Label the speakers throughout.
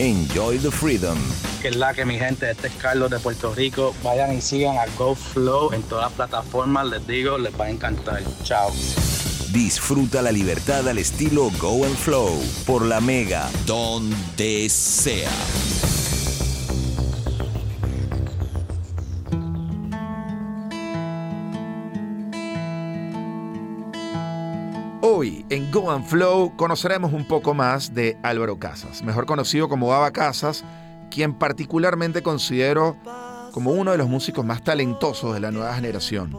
Speaker 1: Enjoy the freedom.
Speaker 2: Que es la que mi gente, este es Carlos de Puerto Rico. Vayan y sigan a Go Flow en todas las plataformas. Les digo, les va a encantar. Chao.
Speaker 1: Disfruta la libertad al estilo Go and Flow por la Mega, donde sea.
Speaker 3: Hoy en Go and Flow conoceremos un poco más de Álvaro Casas, mejor conocido como Baba Casas, quien particularmente considero como uno de los músicos más talentosos de la nueva generación.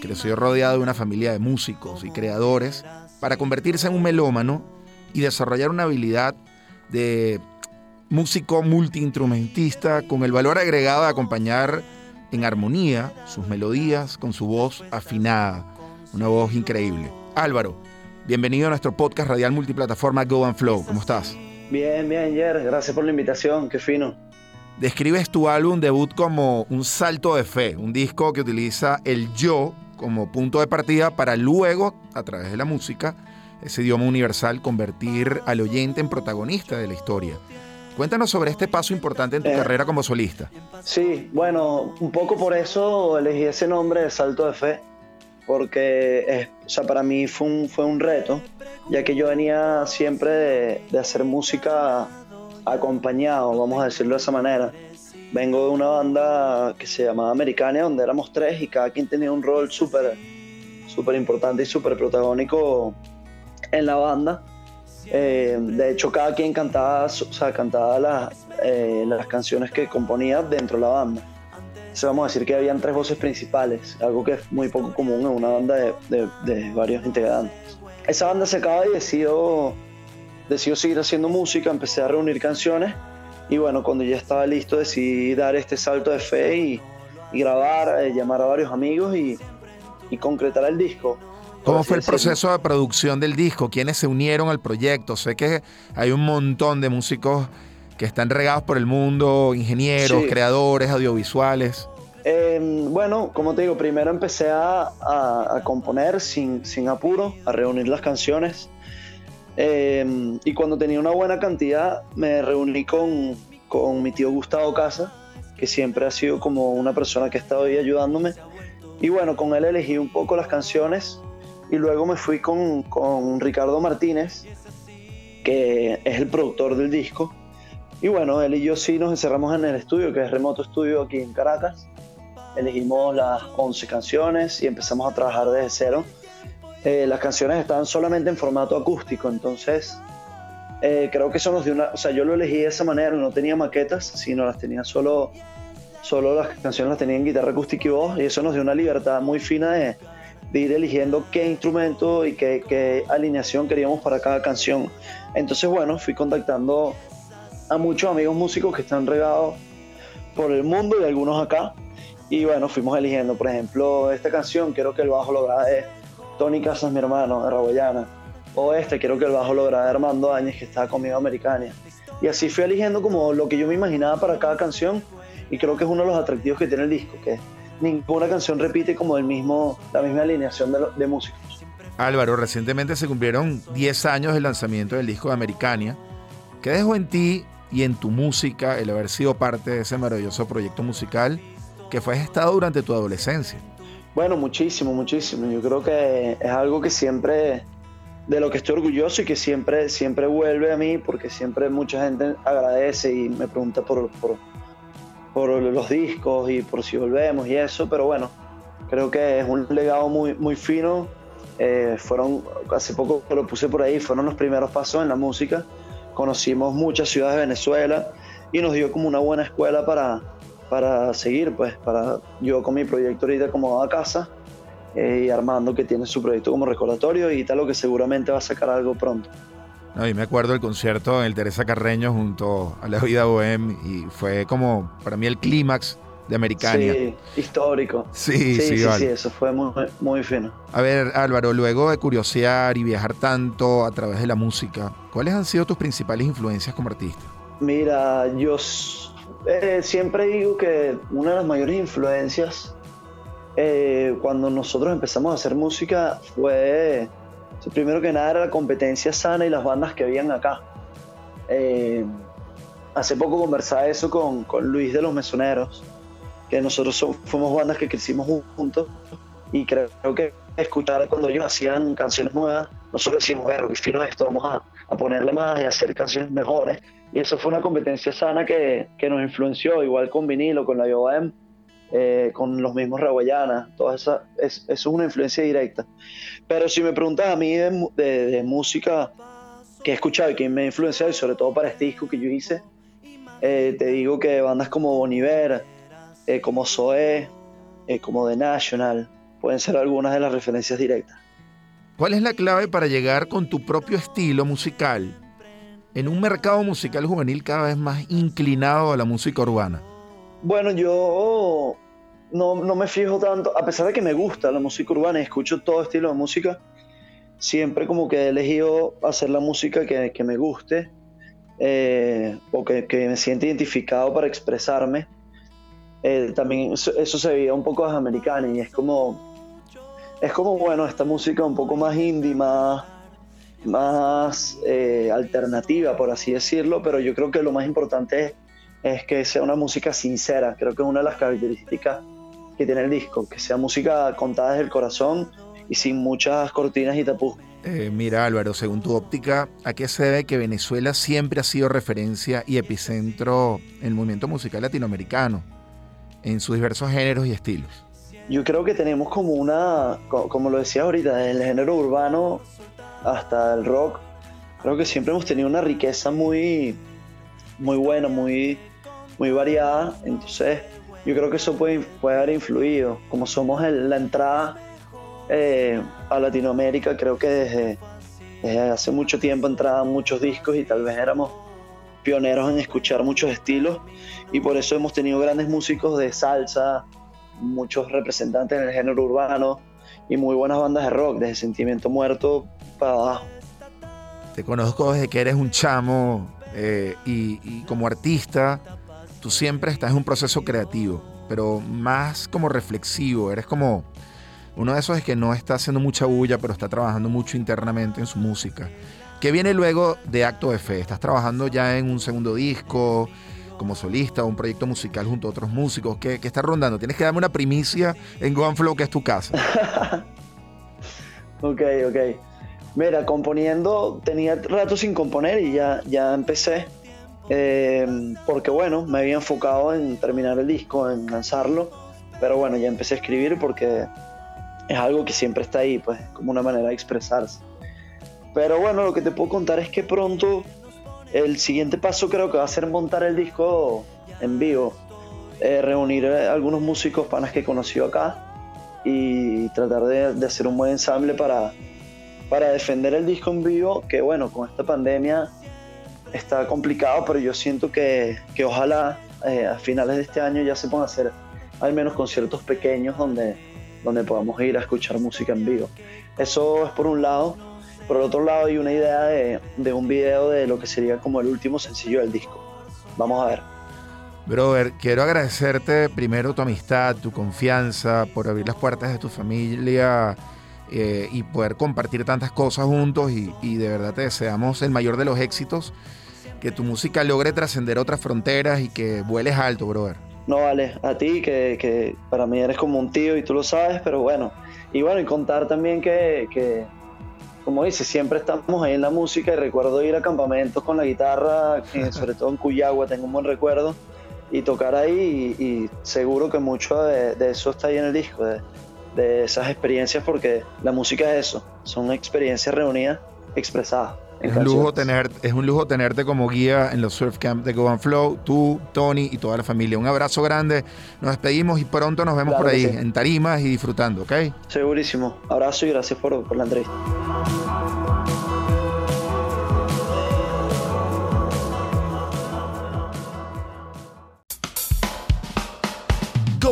Speaker 3: Creció rodeado de una familia de músicos y creadores para convertirse en un melómano y desarrollar una habilidad de músico multiinstrumentista con el valor agregado de acompañar en armonía sus melodías con su voz afinada, una voz increíble. Álvaro, Bienvenido a nuestro podcast radial multiplataforma Go and Flow. ¿Cómo estás?
Speaker 4: Bien, bien, Jer. Gracias por la invitación. Qué fino.
Speaker 3: Describes tu álbum debut como un salto de fe, un disco que utiliza el yo como punto de partida para luego, a través de la música, ese idioma universal, convertir al oyente en protagonista de la historia. Cuéntanos sobre este paso importante en tu eh, carrera como solista.
Speaker 4: Sí, bueno, un poco por eso elegí ese nombre de Salto de Fe porque o sea, para mí fue un, fue un reto, ya que yo venía siempre de, hacer música acompañado, vamos a decirlo de esa manera. Vengo de una banda que se llamaba Americania, donde éramos tres y cada quien tenía un rol súper súper importante y súper protagónico en la banda. Eh, de hecho, cada quien cantaba, o sea, cantaba las, eh, las canciones que componía dentro de la banda vamos a decir que habían tres voces principales, algo que es muy poco común en una banda de, varios integrantes. Esa banda se acaba y decidió, decidió seguir haciendo música, empecé a reunir canciones y bueno, cuando ya estaba listo decidí dar este salto de fe y, grabar, eh, llamar a varios amigos y, y concretar el disco.
Speaker 3: ¿Cómo fue el proceso de producción del disco? ¿Quiénes se unieron al proyecto? Sé que hay un montón de músicos que están regados por el mundo, ingenieros, creadores, audiovisuales?
Speaker 4: Em, bueno, como te digo, primero empecé a, componer sin, sin, apuro, a reunir las canciones. Em, y cuando tenía una buena cantidad, me reuní con, con, mi tío Gustavo Casa, que siempre ha sido como una persona que ha estado ahí ayudándome. Y bueno, con él elegí un poco las canciones y luego me fui con, con Ricardo Martínez, que es el productor del disco y bueno, él y yo sí nos encerramos en el estudio, que es Remoto Estudio aquí en Caracas. Elegimos las 11 canciones y empezamos a trabajar desde cero. Eh, las canciones estaban solamente en formato acústico, entonces eh, creo que eso nos dio una... O sea, yo lo elegí de esa manera, no tenía maquetas, sino las tenía solo... Solo las canciones las tenía en guitarra acústica y voz, y eso nos dio una libertad muy fina de, de ir eligiendo qué instrumento y qué, qué alineación queríamos para cada canción. Entonces, bueno, fui contactando a muchos amigos músicos que están regados por el mundo y algunos acá. Y bueno, fuimos eligiendo, por ejemplo, esta canción, quiero que el bajo lo grabe Tony Casas, mi hermano, de Raboyana. O este, quiero que el bajo lo grabe Armando Áñez, que está conmigo Americana. Y así fui eligiendo como lo que yo me imaginaba para cada canción. Y creo que es uno de los atractivos que tiene el disco, que ninguna canción repite como el mismo, la misma alineación de, de músicos.
Speaker 3: Álvaro, recientemente se cumplieron 10 años del lanzamiento del disco de Americania. ¿Qué dejó en ti y en tu música el haber sido parte de ese maravilloso proyecto musical que fue gestado durante tu adolescencia?
Speaker 4: Bueno, muchísimo, muchísimo. Yo creo que es algo que siempre, de lo que estoy orgulloso y que siempre, siempre vuelve a mí porque siempre mucha gente agradece y me pregunta por, por, por los discos y por si volvemos y eso, pero bueno, creo que es un legado muy, muy fino. Eh, fueron, hace poco lo puse por ahí, fueron los primeros pasos en la música conocimos muchas ciudades de Venezuela y nos dio como una buena escuela para, para seguir, pues, para yo con mi proyecto ahorita como a casa eh, y Armando que tiene su proyecto como recordatorio y tal, lo que seguramente va a sacar algo pronto.
Speaker 3: No, y me acuerdo del concierto en Teresa Carreño junto a la vida Bohem y fue como para mí el clímax de Americania.
Speaker 4: Sí, histórico.
Speaker 3: Sí, sí,
Speaker 4: sí, sí, eso fue muy, muy fino.
Speaker 3: A ver, Álvaro, luego de curiosear y viajar tanto a través de la música, ¿cuáles han sido tus principales influencias como artista?
Speaker 4: Mira, yo eh, siempre digo que una de las mayores influencias eh, cuando nosotros empezamos a hacer música fue, primero que nada, era la competencia sana y las bandas que habían acá. Eh, hace poco conversaba eso con, con Luis de los Mesoneros, que nosotros fuimos bandas que crecimos juntos y creo que escuchar cuando ellos hacían canciones nuevas, nosotros decimos, bueno, qué fino esto, vamos a, a, ponerle más y hacer canciones mejores. Y eso fue una competencia sana que, que nos influenció, igual con vinilo, con la IOM, eh, con los mismos Raguayana, toda esa, es, eso es una influencia directa. Pero si me preguntas a mí de, de, música que he escuchado y que me ha influenciado, y sobre todo para este disco que yo hice, eh, te digo que bandas como Boniver, eh, como Zoé, como The National, pueden ser algunas de las referencias directas.
Speaker 3: ¿Cuál es la clave para llegar con tu propio estilo musical en un mercado musical juvenil cada vez más inclinado a la música urbana?
Speaker 4: Bueno, yo no, no, me fijo tanto, a pesar de que me gusta la música urbana y escucho todo estilo de música, siempre como que he elegido hacer la música que, que me guste eh, o que, que, me siente identificado para expresarme. Eh, también eso, se veía un poco a americana y es como, es como, bueno, esta música un poco más indie, más, más eh, alternativa, por así decirlo, pero yo creo que lo más importante es, que sea una música sincera, creo que es una de las características que tiene el disco, que sea música contada desde el corazón y sin muchas cortinas y tapujos.
Speaker 3: Eh, mira Álvaro, según tu óptica, ¿a qué se debe que Venezuela siempre ha sido referencia y epicentro en el movimiento musical latinoamericano, en sus diversos géneros y estilos?
Speaker 4: Yo creo que tenemos como una, como lo decía ahorita, desde el género urbano hasta el rock, creo que siempre hemos tenido una riqueza muy, muy buena, muy, muy variada. Entonces, yo creo que eso puede, puede haber influido. Como somos la entrada eh, a Latinoamérica, creo que desde, hace mucho tiempo entraban muchos discos y tal vez éramos pioneros en escuchar muchos estilos y por eso hemos tenido grandes músicos de salsa, muchos representantes en el género urbano y muy buenas bandas de rock, desde Sentimiento Muerto para abajo.
Speaker 3: Te conozco desde que eres un chamo eh, y, y como artista tú siempre estás en un proceso creativo, pero más como reflexivo, eres como uno de esos es que no está haciendo mucha bulla, pero está trabajando mucho internamente en su música. ¿Qué viene luego de Acto de Fe? ¿Estás trabajando ya en un segundo disco como solista un proyecto musical junto a otros músicos? ¿Qué, qué está rondando? Tienes que darme una primicia en Go Flow, que es tu casa.
Speaker 4: ok, ok. Mira, componiendo, tenía rato sin componer y ya, ya empecé. Eh, porque bueno, me había enfocado en terminar el disco, en lanzarlo, pero bueno, ya empecé a escribir porque es algo que siempre está ahí, pues como una manera de expresarse. Pero bueno, lo que te puedo contar es que pronto el siguiente paso creo que va a ser montar el disco en vivo, eh, reunir algunos músicos panas que he conocido acá y tratar de, de hacer un buen ensamble para, para defender el disco en vivo, que bueno, con esta pandemia está complicado, pero yo siento que, que ojalá eh, a finales de este año ya se puedan hacer al menos conciertos pequeños donde, donde podamos ir a escuchar música en vivo. Eso es por un lado. Por el otro lado hay una idea de, de un video de lo que sería como el último sencillo del disco. Vamos a ver.
Speaker 3: Brother, quiero agradecerte primero tu amistad, tu confianza, por abrir las puertas de tu familia eh, y poder compartir tantas cosas juntos y, y, de verdad te deseamos el mayor de los éxitos que tu música logre trascender otras fronteras y que vueles alto, brother.
Speaker 4: No, vale, a ti, que, que, para mí eres como un tío y tú lo sabes, pero bueno. Y bueno, y contar también que, que, como dices, siempre estamos ahí en la música y recuerdo ir a campamentos con la guitarra, sobre todo en Cuyagua, tengo un buen recuerdo, y tocar ahí y, y seguro que mucho de, de, eso está ahí en el disco, de, de esas experiencias, porque la música es eso, son experiencias reunidas, expresadas.
Speaker 3: Es un, lujo tener, es un lujo tenerte como guía en los surf camp de Go and Flow, tú, Tony y toda la familia. Un abrazo grande, nos despedimos y pronto nos vemos
Speaker 4: Claro
Speaker 3: por ahí,
Speaker 4: sí.
Speaker 3: en tarimas y disfrutando, ¿ok?
Speaker 4: Segurísimo. Abrazo y gracias por, por la entrevista.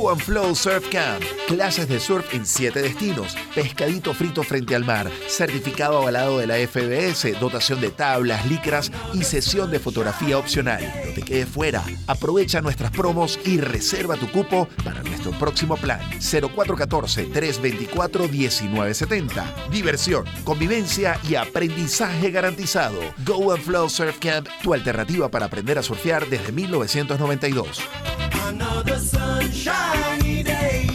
Speaker 1: Go
Speaker 3: and Flow Surf Camp. Clases de surf en siete destinos. Pescadito frito frente al mar. Certificado avalado de la FBS. Dotación de tablas, licras y sesión de fotografía opcional. No te quedes fuera. Aprovecha nuestras promos y reserva tu cupo para nuestro próximo plan. 0414-324-1970. Diversión, convivencia y aprendizaje garantizado. Go and Flow Surf Camp, tu alternativa para aprender a surfear desde 1992. Another sunshiny day.